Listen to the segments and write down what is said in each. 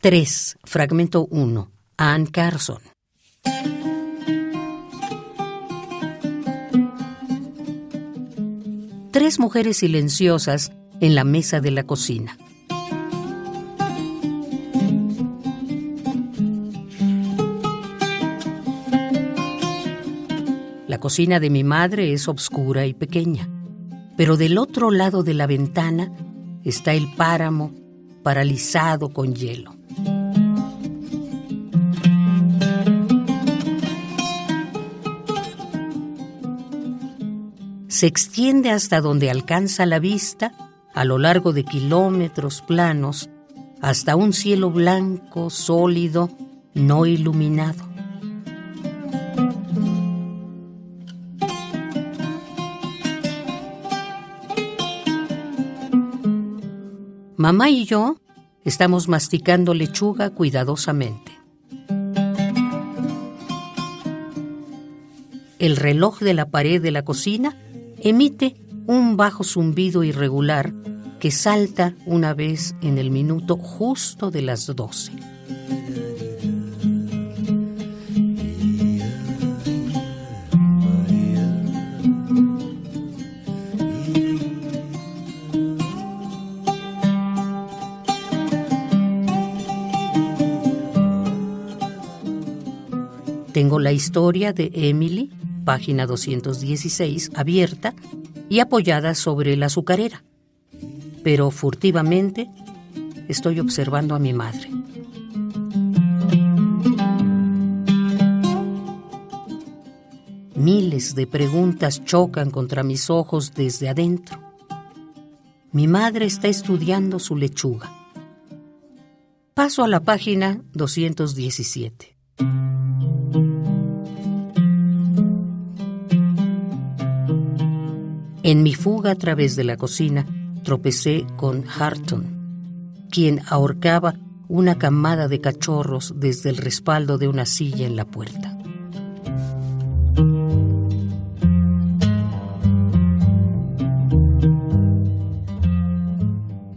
3. Fragmento 1. Ann Carson. Tres mujeres silenciosas en la mesa de la cocina. La cocina de mi madre es obscura y pequeña, pero del otro lado de la ventana está el páramo paralizado con hielo. Se extiende hasta donde alcanza la vista, a lo largo de kilómetros planos, hasta un cielo blanco, sólido, no iluminado. Mamá y yo estamos masticando lechuga cuidadosamente. El reloj de la pared de la cocina emite un bajo zumbido irregular que salta una vez en el minuto justo de las doce. Tengo la historia de Emily, página 216, abierta y apoyada sobre la azucarera. Pero furtivamente estoy observando a mi madre. Miles de preguntas chocan contra mis ojos desde adentro. Mi madre está estudiando su lechuga. Paso a la página 217. En mi fuga a través de la cocina tropecé con Harton, quien ahorcaba una camada de cachorros desde el respaldo de una silla en la puerta.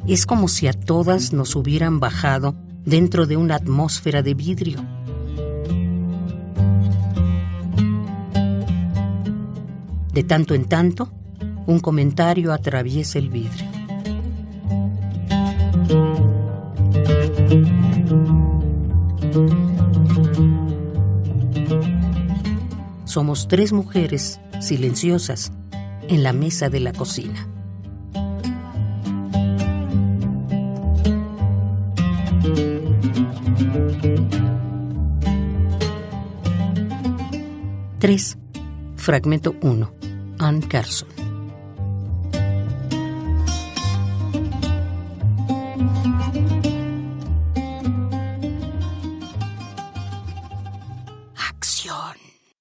Es como si a todas nos hubieran bajado dentro de una atmósfera de vidrio. De tanto en tanto, un comentario atraviesa el vidrio. Somos tres mujeres silenciosas en la mesa de la cocina. Tres. Fragmento 1. Ann Carson.